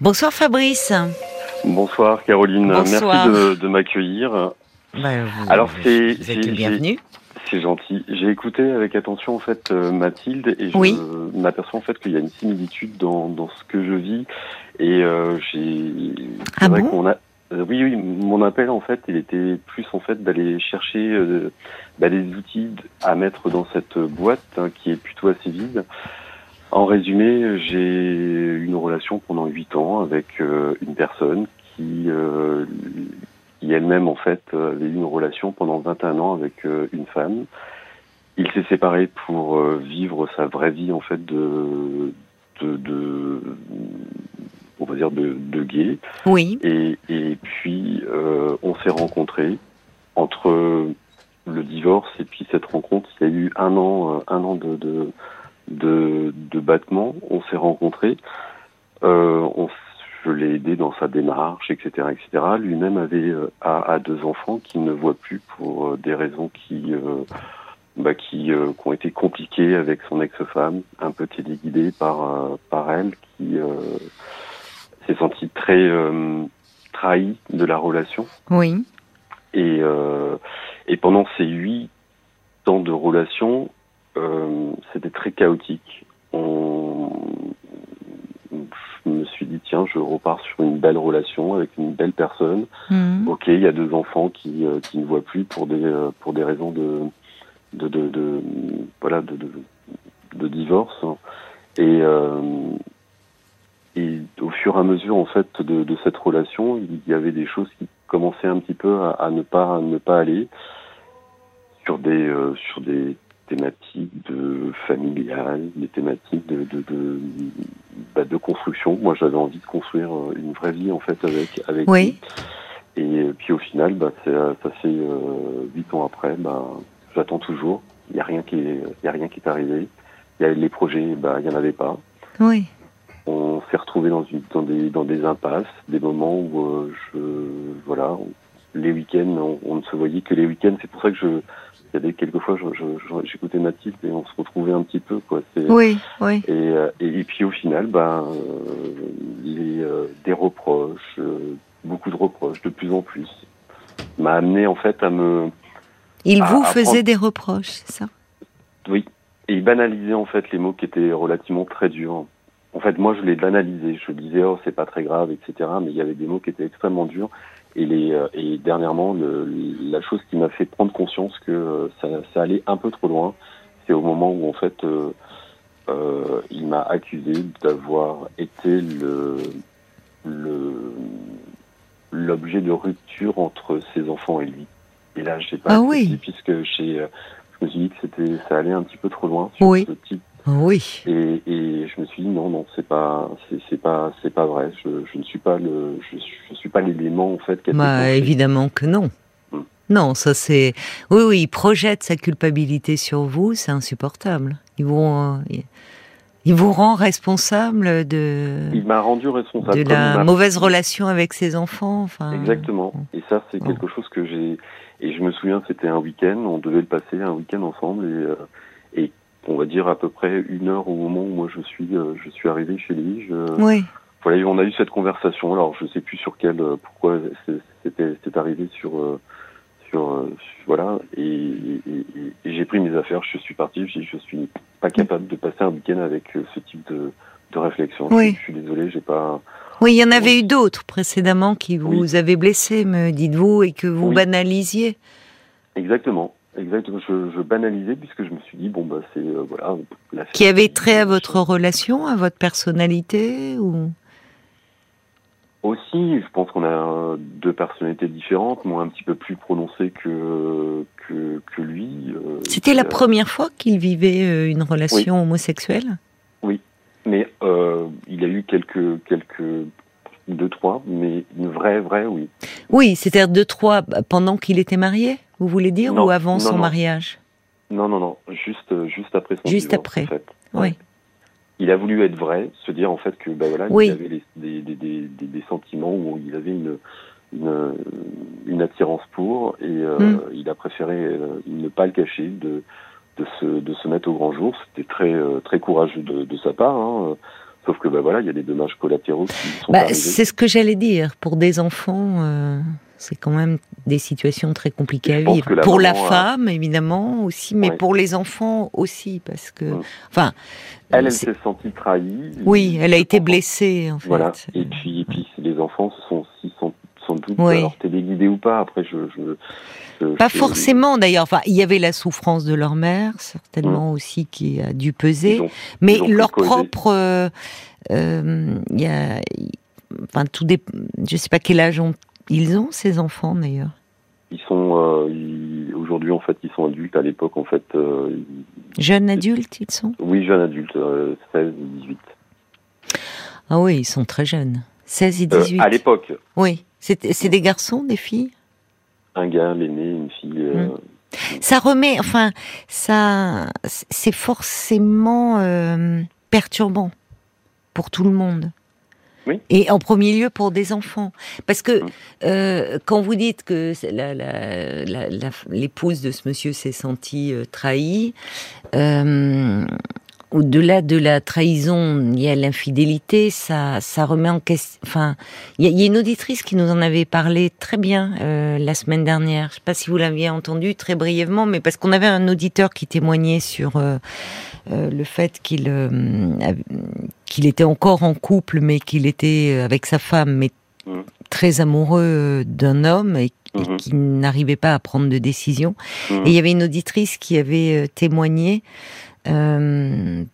Bonsoir Fabrice. Bonsoir Caroline, Bonsoir. merci de, de m'accueillir. Bah, vous- Alors, c'est- êtes c'est- le bienvenu. C'est gentil. J'ai écouté avec attention en fait euh, Mathilde et je Oui. m'aperçois en fait qu'il y a une similitude dans, dans ce que je vis et euh, j'ai. Ah bon? a. euh, oui, oui, mon appel en fait, il était plus en fait d'aller chercher euh, bah, des outils à mettre dans cette boîte hein, qui est plutôt assez vide. En résumé, j'ai une relation pendant huit ans avec euh, une personne qui, euh, qui elle-même en fait avait eu une relation pendant 21 ans avec euh, une femme. Il s'est séparé pour vivre sa vraie vie en fait de, de, de on va dire de, de gay. Oui. Et, et puis, euh, on s'est rencontrés. Entre le divorce et puis cette rencontre, il y a eu un an, un an de, de, de, de battement. On s'est rencontrés. Euh, on, je l'ai aidé dans sa démarche, etc., etc. Lui-même avait euh, a, a deux enfants qu'il ne voit plus pour euh, des raisons qui, euh, bah, qui, qui ont été compliquées avec son ex-femme, un peu téléguidé par, par elle, qui s'est senti très trahi de la relation. Oui. Et, euh, et pendant ces huit ans de relation, c'était très chaotique. On, je me suis dit, tiens, je repars sur une belle relation avec une belle personne. Mhm. Ok, il y a deux enfants qui, euh, qui ne voient plus pour des, euh, pour des raisons de, de, de, de- voilà, de, de, divorce. Et, euh, et au fur et à mesure, en fait, de, de cette relation, il y avait des choses qui commençaient un petit peu à, à ne pas, à ne pas aller sur des, euh, sur des thématiques de familiales, des thématiques de, de, de, bah, de construction. Moi, j'avais envie de construire euh, une vraie vie, en fait, avec, avec Oui. lui. Et puis au final, bah, euh, ça fait euh, huit ans après, bah, j'attends toujours. Il n'y a rien qui est, y a rien qui est arrivé. Y a les projets, bah, il y en avait pas. Oui. On s'est retrouvé dans, une, dans des, dans des impasses, des moments où euh, je, voilà, les week-ends, on, on ne se voyait que les week-ends. C'est pour ça que je, il y avait quelquefois, j'écoutais Mathilde et on se retrouvait un petit peu, quoi. C'est, Oui. Oui. et, euh, et, et puis au final, ben, euh, les, euh, des reproches, beaucoup de reproches, de plus en plus, m'a amené en fait à me, Il À- vous faisait prendre- des reproches, c'est ça? Oui, et banaliser en fait les mots qui étaient relativement très durs. En fait, moi, je les banalisais. Je disais, oh, c'est pas très grave, etc. Mais il y avait des mots qui étaient extrêmement durs. Et, les, euh, et dernièrement, le, la chose qui m'a fait prendre conscience que euh, ça, ça allait un peu trop loin, c'est au moment où, en fait, euh, il m'a accusé d'avoir été le l'objet de rupture entre ses enfants et lui. Et là, j'ai pas Ah oui. puisque j'ai, je me suis dit que c'était, ça allait un petit peu trop loin sur Oui. ce type Oui. et, et je me suis dit non non c'est pas c'est, pas c'est pas vrai je, je ne suis pas le je, suis- je suis pas l'élément en fait Bah, évidemment que non. Hmm. Non, ça c'est. Oui, oui, il projette sa culpabilité sur vous, c'est insupportable. Il vous, rend- il vous rend responsable de, il m'a rendu responsable de la m'a- mauvaise relation avec ses enfants. Enfin, exactement et ça c'est Bon. quelque chose que j'ai et je me souviens c'était un week-end on devait le passer un week-end ensemble et euh, et on va dire à peu près une heure au moment où moi je suis euh, je suis arrivé chez lui je, Oui. voilà, on a eu cette conversation. Alors, je sais plus sur quel, euh, pourquoi c'était, arrivé sur, euh, sur, voilà. Et, et- et- et j'ai pris mes affaires, je suis parti. Je, je suis pas capable de passer un week-end avec ce type de, de réflexion. Oui. Je, je suis désolé, j'ai pas. Oui, il y en avait eu d'autres précédemment qui vous Oui. avaient blessé, me dites-vous, et que vous banalisiez. Exactement, exactement. Je, je banalisais puisque je me suis dit bon bah c'est euh, voilà. la Qui avait trait à votre relation, à votre personnalité ou... Aussi, je pense qu'on a euh, deux personnalités différentes, moi un petit peu plus prononcée que que, que lui. euh, C'était la euh, première fois qu'il vivait une relation homosexuelle? Mais euh, il a eu quelques, quelques, deux, trois, mais une vraie, vraie, oui. Oui, c'est-à-dire deux, trois bah, pendant qu'il était marié, vous voulez dire, Non, ou avant non, son non. mariage Non, non, non, juste, euh, juste après son Juste divorce, après. en fait. Oui. Il a voulu être vrai, se dire en fait que ben voilà, Oui. il avait les- des, des, des, des, sentiments où il avait une, une, une attirance pour, et euh, Mm. il a préféré euh, ne pas le cacher, de, de, se, de se mettre au grand jour. C'était très, très courageux de, de sa part. Hein. Sauf que bah voilà, il y a des dommages collatéraux qui sont bah, C'est ce que j'allais dire. Pour des enfants, euh, c'est quand même des situations très compliquées à vivre. pour la femme, évidemment, aussi, mais pour les enfants aussi, parce que, enfin, elle, elle s'est sentie trahie. Oui, elle a été blessée, en fait. Voilà. Et puis, et puis les enfants se sont aussi sans, sans doute oui. alors ou pas. Après, je, je, pas forcément d'ailleurs. Enfin, il y avait la souffrance de leur mère, certainement mmh. aussi, qui a dû peser. mais leur propre, euh, euh, y a, enfin, tout des, je sais pas quel âge ont, ils ont ces enfants d'ailleurs. Ils sont euh, aujourd'hui en fait, ils sont adultes. À l'époque, en fait, euh, jeunes adultes, ils sont? Oui, jeunes adultes, 16 et 18. Ah oui, ils sont très jeunes. 16 et 18. à l'époque. Oui. C'est des garçons, des filles? Un gars, l'aîné, une fille. Hmm. Ça remet, enfin, ça, c'est forcément perturbant pour tout le monde. Et en premier lieu pour des enfants. Parce que euh, quand vous dites que l'épouse de ce monsieur s'est sentie euh, trahie, euh, au-delà de la trahison, il y a l'infidélité, ça, ça remet en question. Enfin, il y, a une auditrice qui nous en avait parlé très bien la semaine dernière. Je ne sais pas si vous l'aviez entendu très brièvement, mais parce qu'on avait un auditeur qui témoignait sur euh, le fait qu'il euh, qu'il était encore en couple, mais qu'il était euh, avec sa femme, mais mmh. très amoureux d'un homme et, mmh. qui n'arrivait pas à prendre de décision. Mmh. Et il y avait une auditrice qui avait témoigné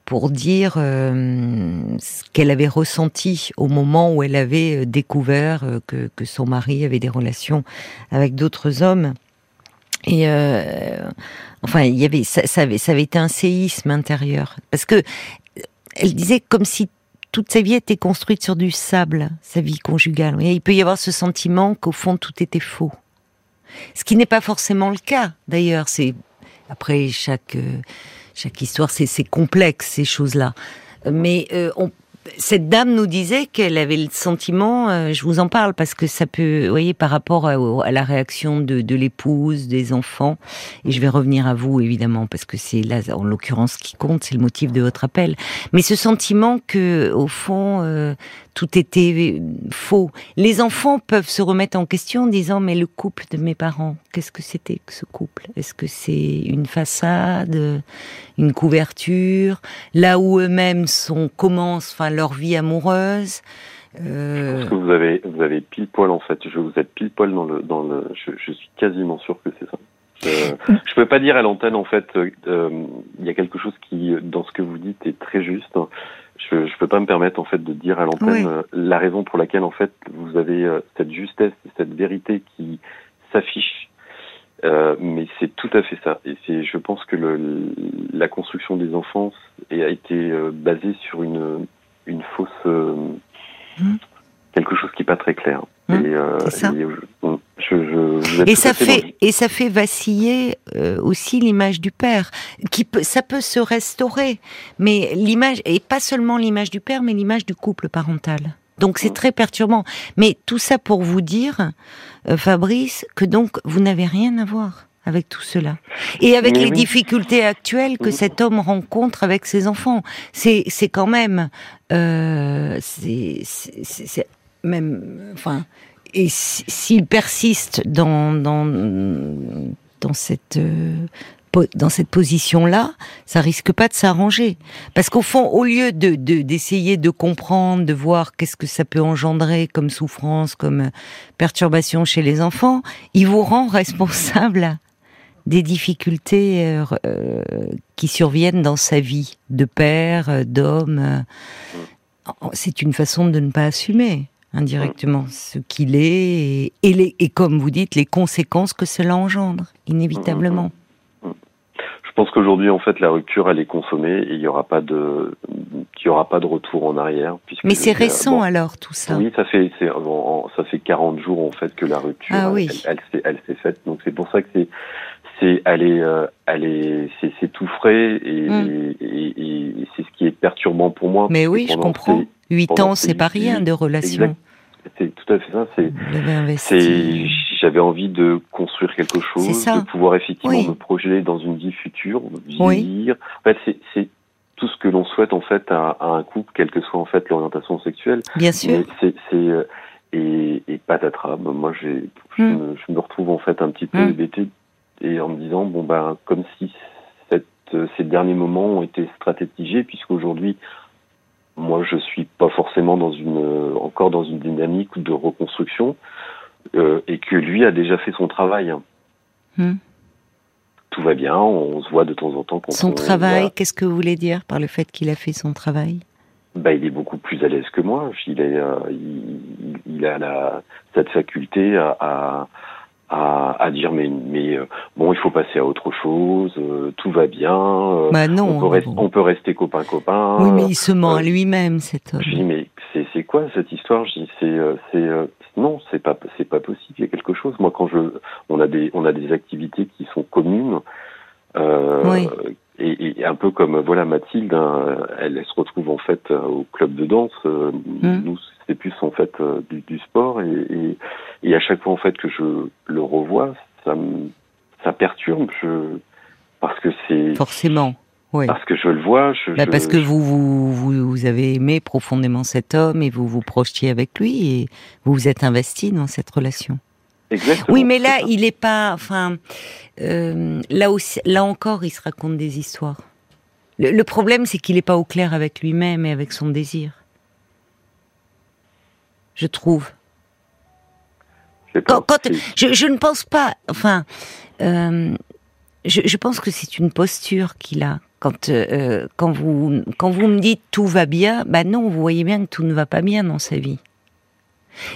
pour dire ce qu'elle avait ressenti au moment où elle avait découvert que, que, son mari avait des relations avec d'autres hommes. Et Enfin, il y avait ça, avait ça avait été un séisme intérieur parce que elle disait comme si toute sa vie était construite sur du sable, sa vie conjugale. il peut y avoir ce sentiment qu'au fond tout était faux. Ce qui n'est pas forcément le cas, d'ailleurs. C'est après chaque chaque histoire, c'est complexe ces choses-là. Mais euh, on, cette dame nous disait qu'elle avait le sentiment, euh, je vous en parle parce que ça peut, vous voyez, par rapport à, la réaction de, de l'épouse, des enfants, et je vais revenir à vous évidemment parce que c'est là, en l'occurrence, qui compte, c'est le motif de votre appel. Mais ce sentiment que, au fond, euh, tout était faux. Les enfants peuvent se remettre en question en disant mais le couple de mes parents, qu'est-ce que c'était que ce couple? Est-ce que c'est une façade, une couverture? Là où eux-mêmes sont commencent enfin leur vie amoureuse euh... Je pense que vous avez vous avez pile poil en fait. Je vous êtes pile poil dans le dans le. Je, je suis quasiment sûr que c'est ça. Je ne peux pas dire à l'antenne en fait. Euh, il y a quelque chose qui dans ce que vous dites est très juste je ne peux pas me permettre en fait de dire à l'antenne euh, la raison pour laquelle en fait vous avez euh, cette justesse, cette vérité qui s'affiche. Euh, mais c'est tout à fait ça. Et c'est, je pense que le, la construction des enfants a été basée sur une, une fausse, mmh. quelque chose qui n'est pas très clair. Mmh. et, ça. Et ça fait et ça fait vaciller euh, aussi l'image du père. Qui peut, ça peut se restaurer, mais l'image et pas seulement l'image du père, mais l'image du couple parental. Donc c'est très perturbant. Mais tout ça pour vous dire, euh, Fabrice, que donc vous n'avez rien à voir avec tout cela et avec les difficultés actuelles que cet homme rencontre avec ses enfants. C'est c'est quand même euh, c'est même enfin et s'il persiste dans, dans, dans cette euh, dans cette position-là, ça risque pas de s'arranger. Parce qu'au fond, au lieu de d'essayer de, comprendre, de voir qu'est-ce que ça peut engendrer comme souffrance, comme perturbation chez les enfants, il vous rend responsable des difficultés euh, euh, qui surviennent dans sa vie de père, d'homme. C'est une façon de ne pas assumer indirectement ce qu'il est et, les, et, comme vous dites, les conséquences que cela engendre, inévitablement. Je pense qu'aujourd'hui, en fait, la rupture, elle est consommée et il n'y aura pas de, il y aura pas de retour en arrière. Mais c'est récent alors tout ça. Oui, ça fait, ça fait 40 jours en fait que la rupture, ah elle, elle, s'est faite. Donc c'est pour ça que c'est, c'est, est, euh, est, c'est, tout frais et, mm. et, et c'est ce qui est perturbant pour moi. Mais oui, je comprends. Huit ans, c'est pas rien de relation. C'est tout à fait ça. C'est, j'avais envie de construire quelque chose, de pouvoir effectivement me projeter dans une vie future, vieillir. En fait, c'est, tout ce que l'on souhaite en fait à, un couple, quelle que soit en fait l'orientation sexuelle. Bien sûr. C'est euh, et, et patatras. Moi, j'ai, hmm. je, me retrouve en fait un petit peu mmh. Et en me disant bon ben comme si cette, ces derniers moments ont été stratégisés puisqu'aujourd'hui moi je suis pas forcément dans une encore dans une dynamique de reconstruction euh, et que lui a déjà fait son travail. Hmm. Tout va bien, on se voit de temps en temps. son travail, qu'est-ce que vous voulez dire par le fait qu'il a fait son travail? Bah, il est beaucoup plus à l'aise que moi. Il, est, euh, il, il, a la, cette faculté à, à, à, à dire mais, mais euh, bon, il faut passer à autre chose, euh, tout va bien. Euh, bah non, on peut, on peut rester copain copain. Oui, mais il se ment à lui-même cet homme. Je dis mais c'est c'est quoi cette histoire? Je dis c'est c'est non, c'est pas c'est pas possible. Il y a quelque chose. Moi, quand je on a des on a des activités qui sont communes. Oui. Et, et, un peu comme voilà Mathilde, hein, elle, elle, se retrouve en fait au club de danse. Mmh. Nous, c'est plus en fait du, du sport et, et, et, à chaque fois en fait que je le revois, ça me ça perturbe. Je parce que c'est forcément. Oui. Parce que je le vois. Je, bah parce que vous, vous, vous, vous, avez aimé profondément cet homme et vous vous projetiez avec lui et vous vous êtes investi dans cette relation. Exactement. Oui, mais là, il n'est pas. Enfin, euh, là aussi, là encore, il se raconte des histoires. Le, le problème, c'est qu'il n'est pas au clair avec lui-même et avec son désir. Je trouve. Quand, quand, je, je, ne pense pas. Enfin, euh, je, je, pense que c'est une posture qu'il a. Quand, euh, quand, vous, quand vous me dites tout va bien, bah non, vous voyez bien que tout ne va pas bien dans sa vie.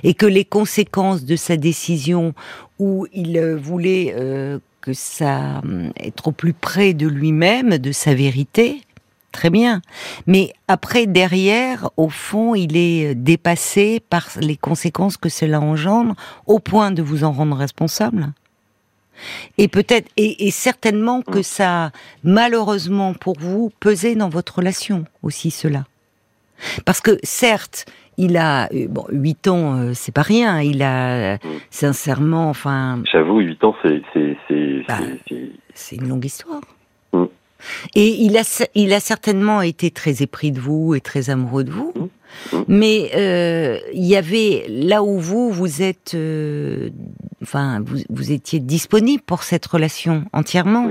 Et que les conséquences de sa décision où il euh, voulait euh, que ça euh, être au plus près de lui-même, de sa vérité, très bien. Mais après, derrière, au fond, il est dépassé par les conséquences que cela engendre, au point de vous en rendre responsable. Et peut-être, et, certainement que ça, malheureusement pour vous, pesait dans votre relation aussi cela. Parce que certes, il a euh, bon huit ans, euh, c'est pas rien. Il a mm. sincèrement, enfin. J'avoue, huit ans, c'est c'est bah, c'est une longue histoire. Et il a il a certainement été très épris de vous et très amoureux de vous. Mm. Mais euh, il y avait là où vous vous êtes, enfin vous, vous étiez disponible pour cette relation entièrement.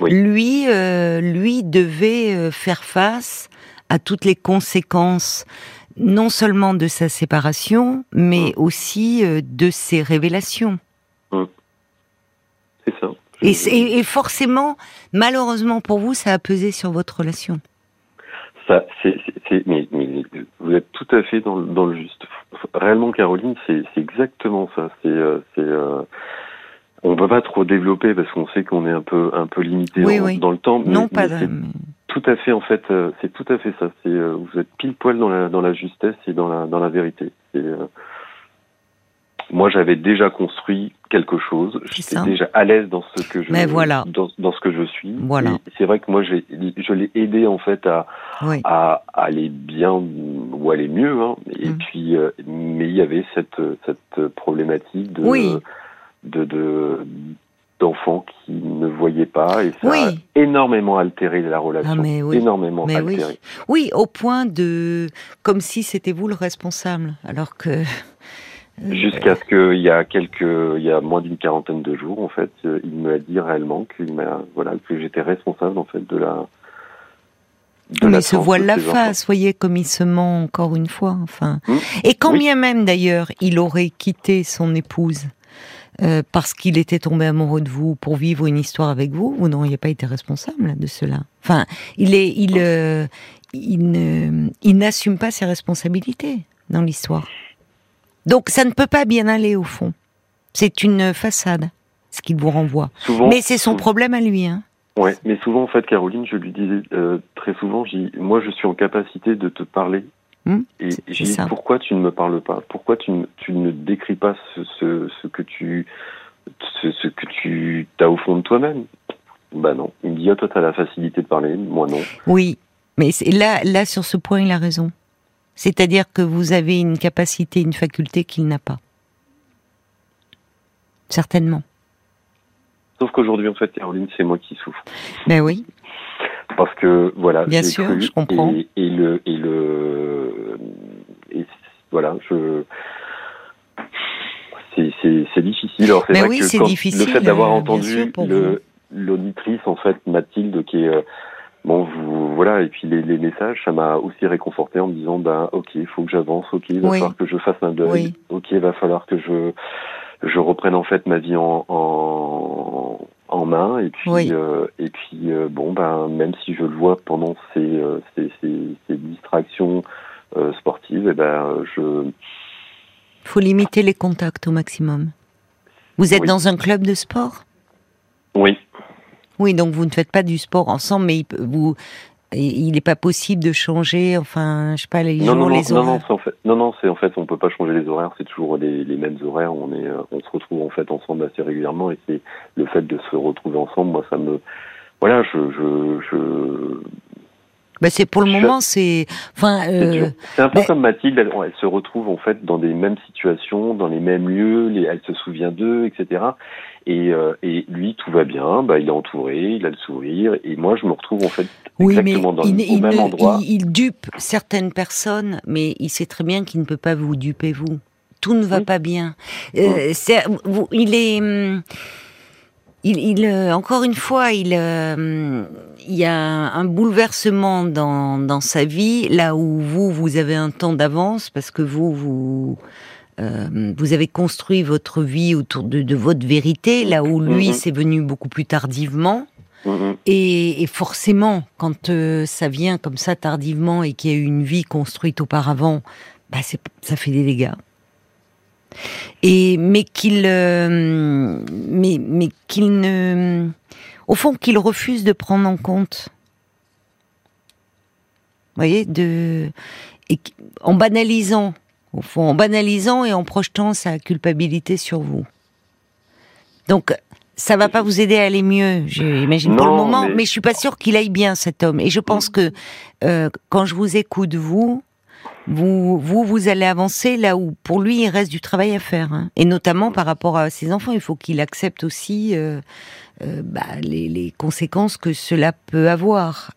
Lui, lui devait faire face à toutes les conséquences non seulement de sa séparation, mais mmh. aussi euh, de ses révélations. Mmh. C'est ça. Et, forcément, malheureusement pour vous, ça a pesé sur votre relation. Ça, c'est, mais, vous êtes tout à fait dans, le juste. Réellement, Caroline, c'est, exactement ça. C'est, euh, c'est, euh, on peut pas trop développer parce qu'on sait qu'on est un peu, un peu limité dans le temps. non, pas. Tout à fait, en fait, euh, c'est tout à fait ça. C'est euh, vous êtes pile poil dans la dans la justesse et dans la dans la vérité. Euh, moi, j'avais déjà construit quelque chose. J'étais déjà à l'aise dans ce que je Mais voilà. dans, dans ce que je suis. Voilà. C'est vrai que moi, je l'ai aidé en fait à à aller bien ou aller mieux. Hein. Et mm. puis, mais il y avait cette cette problématique de de, de d'enfants qui ne voyaient pas et ça a énormément altéré la relation. Ah, mais oui. Énormément mais altéré. Oui. oui. au point de comme si c'était vous le responsable, alors que. Euh, Jusqu'à ce qu'il y a quelques, il y a moins d'une quarantaine de jours, en fait, euh, il m'a dit réellement qu'il m'a, voilà, que j'étais responsable en fait de la. De mais se voile la face, voyez comme il se ment encore une fois. Enfin, hum. et quand bien même d'ailleurs il aurait quitté son épouse, euh, parce qu'il était tombé amoureux de vous pour vivre une histoire avec vous, vous n'auriez pas été responsable de cela. Enfin, il est, il, euh, il, il n'assume pas ses responsabilités dans l'histoire. Donc, ça ne peut pas bien aller au fond. C'est une façade, ce qu'il vous renvoie. mais c'est son problème à lui, hein. Ouais, mais souvent en fait, Caroline, je lui disais euh, très souvent, moi, je suis en capacité de te parler Hmm et j'ai dit pourquoi tu ne me parles pas? Pourquoi tu ne, tu ne décris pas ce, ce, ce que tu ce, ce, que tu as au fond de toi-même? Bah non. Il me dit ah, toi tu as la facilité de parler, moi non. Oui, mais là là sur ce point il a raison. C'est-à-dire que vous avez une capacité, une faculté qu'il n'a pas. Certainement. Sauf qu'aujourd'hui, en fait, Caroline, c'est moi qui souffre. Ben oui. parce que voilà, bien sûr, cru, je comprends. Et, et, le et le et voilà, je c'est difficile. Alors c'est vrai oui, que difficile, le fait d'avoir entendu l'auditrice en fait Mathilde qui est Bon, vous, voilà, et puis les, les messages, ça m'a aussi réconforté en me disant, ben, ok, il faut que j'avance, ok, il va falloir que je fasse un deuil, ok, il va falloir que je, je reprenne en fait ma vie en, en, en main, et puis, euh, et puis, euh, bon, ben, même si je le vois pendant ces, euh, ces, ces, ces, distractions sportives, et eh ben, je. Faut limiter les contacts au maximum. Vous êtes dans un club de sport? Oui. Oui, donc vous ne faites pas du sport ensemble, mais vous, il n'est pas possible de changer, enfin, je sais pas, les non, jours, non, les horaires. Non, non, en fait, non, non, c'est en fait, on peut pas changer les horaires, c'est toujours les, les, mêmes horaires. On est, euh, on se retrouve en fait ensemble assez régulièrement, et c'est le fait de se retrouver ensemble, moi, ça me, voilà, je, je, je bah c'est pour le moment, c'est, enfin, euh, c'est un peu bah comme Mathilde. Elle, elle, se retrouve en fait dans des mêmes situations, dans les mêmes lieux. Les, elle se souvient d'eux, etc. Et, euh, et lui, tout va bien. Bah, il est entouré, il a le sourire. Et moi, je me retrouve en fait exactement dans le il, même endroit. Il, il, dupe certaines personnes, mais il sait très bien qu'il ne peut pas vous duper vous. Tout ne va pas bien. Euh, vous, il est. Hum, il, il euh, encore une fois, il, euh, il y a un bouleversement dans, dans sa vie, là où vous, vous avez un temps d'avance, parce que vous, vous, euh, vous avez construit votre vie autour de, de votre vérité, là où lui, mm-hmm. c'est venu beaucoup plus tardivement. Et, et, forcément, quand euh, ça vient comme ça tardivement et qu'il y a eu une vie construite auparavant, bah ça fait des dégâts et mais qu'il euh, mais mais qu'il ne au fond qu'il refuse de prendre en compte vous voyez de et, en banalisant au fond en banalisant et en projetant sa culpabilité sur vous donc ça va pas vous aider à aller mieux, j'imagine pour le moment, mais... je suis pas sûre qu'il aille bien cet homme. Et je pense que euh, quand je vous écoute, vous, vous, vous, allez avancer là où, pour lui, il reste du travail à faire. Hein. Et notamment par rapport à ses enfants, il faut qu'il accepte aussi euh, euh, bah, les, conséquences que cela peut avoir.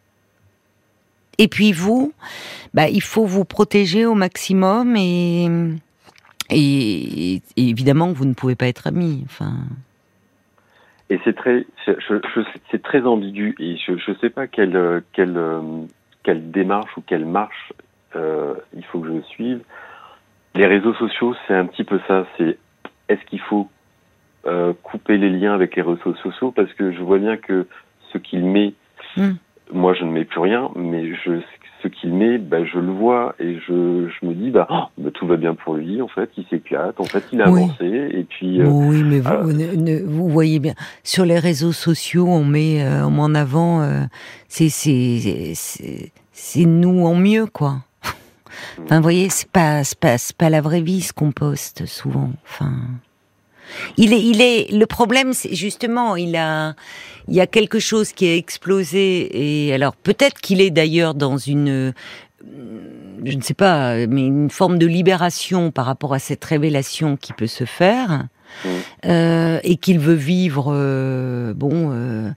Et puis vous, bah, il faut vous protéger au maximum et, et, et évidemment, vous ne pouvez pas être amis. Enfin. Et c'est très, c'est très ambigu et je ne sais pas quelle, démarche ou quelle marche il faut que je suive. Les réseaux sociaux, c'est un petit peu ça. C'est est-ce qu'il faut euh, couper les liens avec les réseaux sociaux? Parce que je vois bien que ce qu'il met, hmm. moi je ne mets plus rien, mais je, ce qu'il met, bah, je le vois et je, je me dis bah, oh, bah, tout va bien pour lui en fait, il s'éclate, en fait il a avancé et puis. Euh, oui, mais vous, euh, vous voyez bien sur les réseaux sociaux, on met, euh, on met en avant, euh, c'est nous en mieux quoi. Enfin, vous voyez, c'est pas, pas, pas la vraie vie ce qu'on poste souvent. Enfin, il est, il est. Le problème, c'est justement, il a, il y a quelque chose qui a explosé. Et alors, peut-être qu'il est d'ailleurs dans une, je ne sais pas, mais une forme de libération par rapport à cette révélation qui peut se faire. Euh, et qu'il veut vivre, euh, bon, euh,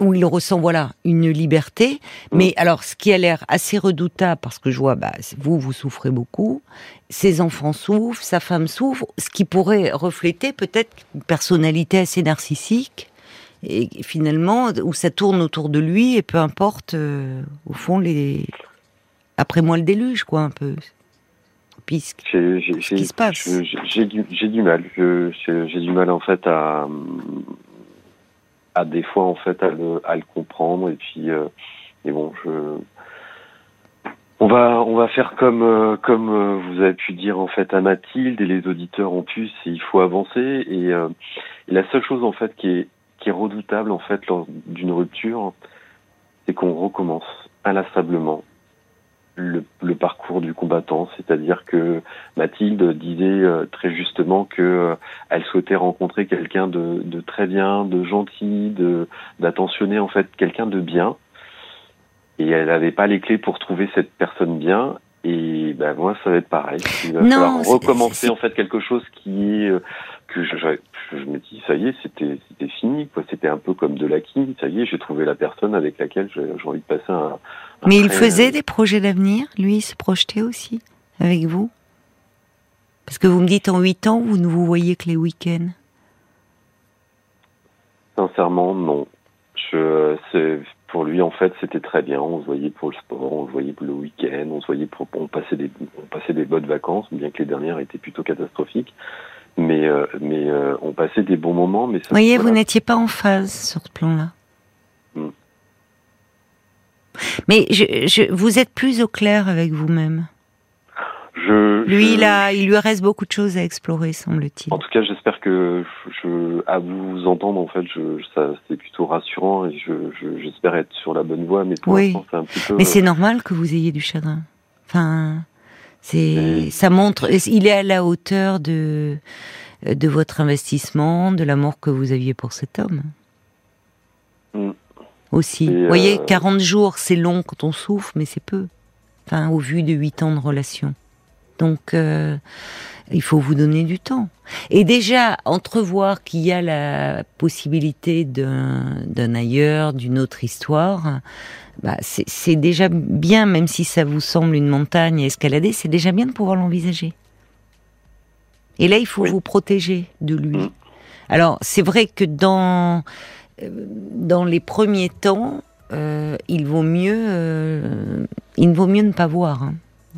où, il, ressent voilà une liberté. Mais alors, ce qui a l'air assez redoutable, parce que je vois, bah, vous, vous souffrez beaucoup, ses enfants souffrent, sa femme souffre, ce qui pourrait refléter peut-être une personnalité assez narcissique. Et finalement, où ça tourne autour de lui, et peu importe, au fond, les. Après moi, le déluge, quoi, un peu ce qui se passe? J'ai du, du, mal. J'ai du mal en fait à, à des fois en fait à le, à le comprendre et puis euh, et bon je on va on va faire comme euh, comme euh, vous avez pu dire en fait à Mathilde et les auditeurs ont pu c'est il faut avancer et, et, la seule chose en fait qui est qui est redoutable en fait lors d'une rupture c'est qu'on recommence inlassablement le, le, parcours du combattant, c'est-à-dire que Mathilde disait euh, très justement que euh, elle souhaitait rencontrer quelqu'un de, de, très bien, de gentil, de d'attentionné en fait, quelqu'un de bien, et elle n'avait pas les clés pour trouver cette personne bien. Et ben moi, ça va être pareil. Il va Non, falloir recommencer en fait quelque chose qui est euh, que je, je, je me dis ça y est, c'était c'était fini quoi. C'était un peu comme de l'acquis. Ça y est, j'ai trouvé la personne avec laquelle j'ai envie de passer un. Mais il faisait euh, des projets d'avenir, lui, il se projetait aussi avec vous? Parce que vous me dites en huit ans, vous ne vous voyez que les week-ends. Sincèrement, non. Je, pour lui, en fait, c'était très bien. On se voyait pour le sport, on se voyait pour le week-end, on se voyait pour, on passait des, on passait des bonnes vacances, bien que les dernières étaient plutôt catastrophiques. Mais, euh, mais euh, on passait des bons moments. Mais ça, voyez, vous n'étiez pas en phase sur ce plan-là. Mais je, je, vous êtes plus au clair avec vous-même. je, Lui, il, a, il lui reste beaucoup de choses à explorer, semble-t-il. En tout cas, j'espère que je, à vous entendre, en fait, je, ça, c'est plutôt rassurant et je, je- j'espère être sur la bonne voie. Mais pour Oui. l'instant, c'est un petit peu. Mais c'est normal que vous ayez du chagrin. Enfin, c'est, ça montre, il est à la hauteur de, de votre investissement, de l'amour que vous aviez pour cet homme. Mm. Aussi. Et, vous voyez, euh, 40 jours, c'est long quand on souffre, mais c'est peu. Enfin, au vu de 8 ans de relation. Donc, euh, il faut vous donner du temps. Et déjà, entrevoir qu'il y a la possibilité d'un ailleurs, d'une autre histoire, bah, c'est déjà bien, même si ça vous semble une montagne à escalader, c'est déjà bien de pouvoir l'envisager. Et là, il faut Oui. vous protéger de lui. Mm. Alors, c'est vrai que dans, euh, dans les premiers temps, euh, il vaut mieux, euh, il vaut mieux ne pas voir hein,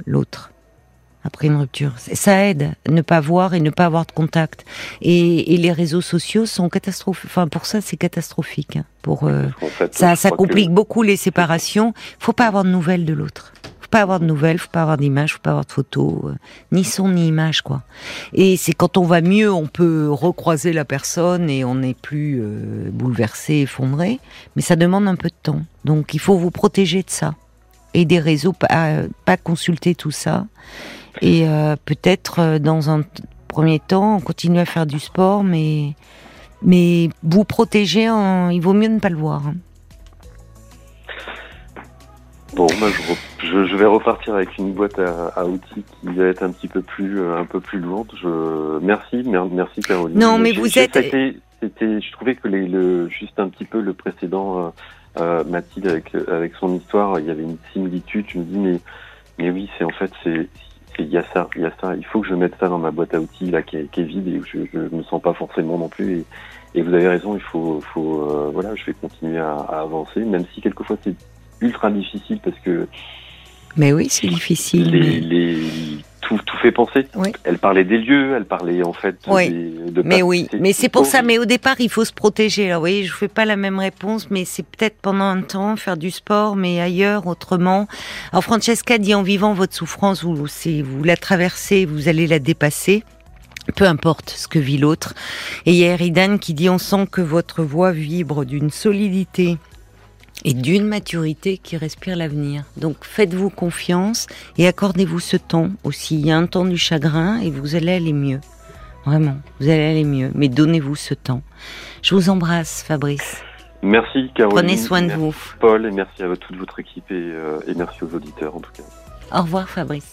l'autre après une rupture. Ça aide, ne pas voir et ne pas avoir de contact. Et, et les réseaux sociaux sont catastrophiques. Enfin, pour ça, c'est catastrophique. hein, pour euh, En fait, ça, ça que- complique beaucoup les séparations. Faut pas avoir de nouvelles de l'autre. Faut pas avoir de nouvelles, faut pas avoir d'image, faut pas avoir de photos, euh, ni son ni image quoi. Et c'est quand on va mieux, on peut recroiser la personne et on n'est plus euh, bouleversé, effondré. Mais ça demande un peu de temps. Donc il faut vous protéger de ça et des réseaux, pas, pas consulter tout ça. Et euh, peut-être euh, dans un premier temps, continuer à faire du sport, mais mais vous protéger, il vaut mieux ne pas le voir. hein. Bon, moi, je, je, je vais repartir avec une boîte à, à outils qui va être un petit peu plus, euh, un peu plus lourde. Je, merci, mer- merci Caroline. Non, mais vous êtes- c'était, je trouvais que les, le, juste un petit peu le précédent, euh, euh, Mathilde avec, avec son histoire, il y avait une similitude. Je me dis, mais, mais oui, c'est en fait, c'est, il y a ça, il y a ça. Il faut que je mette ça dans ma boîte à outils là, qui est, qui est vide et où je, je me sens pas forcément non plus. Et, et vous avez raison, il faut, faut, euh, voilà, je vais continuer à, à avancer, même si quelquefois c'est ultra difficile parce que Mais oui, c'est difficile. les, mais- les, tout, tout fait penser. Oui. Elle parlait des lieux, elle parlait en fait Oui. des, de Mais oui, mais c'est pour ça. Mais au départ, il faut se protéger. Alors, vous voyez, je fais pas la même réponse, mais c'est peut-être pendant un temps faire du sport, mais ailleurs, autrement. Alors, Francesca dit en vivant votre souffrance, vous, vous la traversez, vous allez la dépasser. Peu importe ce que vit l'autre. Et il y a Eridan qui dit on sent que votre voix vibre d'une solidité et d'une maturité qui respire l'avenir. Donc faites-vous confiance et accordez-vous ce temps aussi. Il y a un temps du chagrin et vous allez aller mieux. Vraiment, vous allez aller mieux. Mais donnez-vous ce temps. Je vous embrasse, Fabrice. Merci Caroline. Prenez soin de vous. Paul et merci à toute votre équipe et, euh, et merci aux auditeurs en tout cas. Au revoir, Fabrice.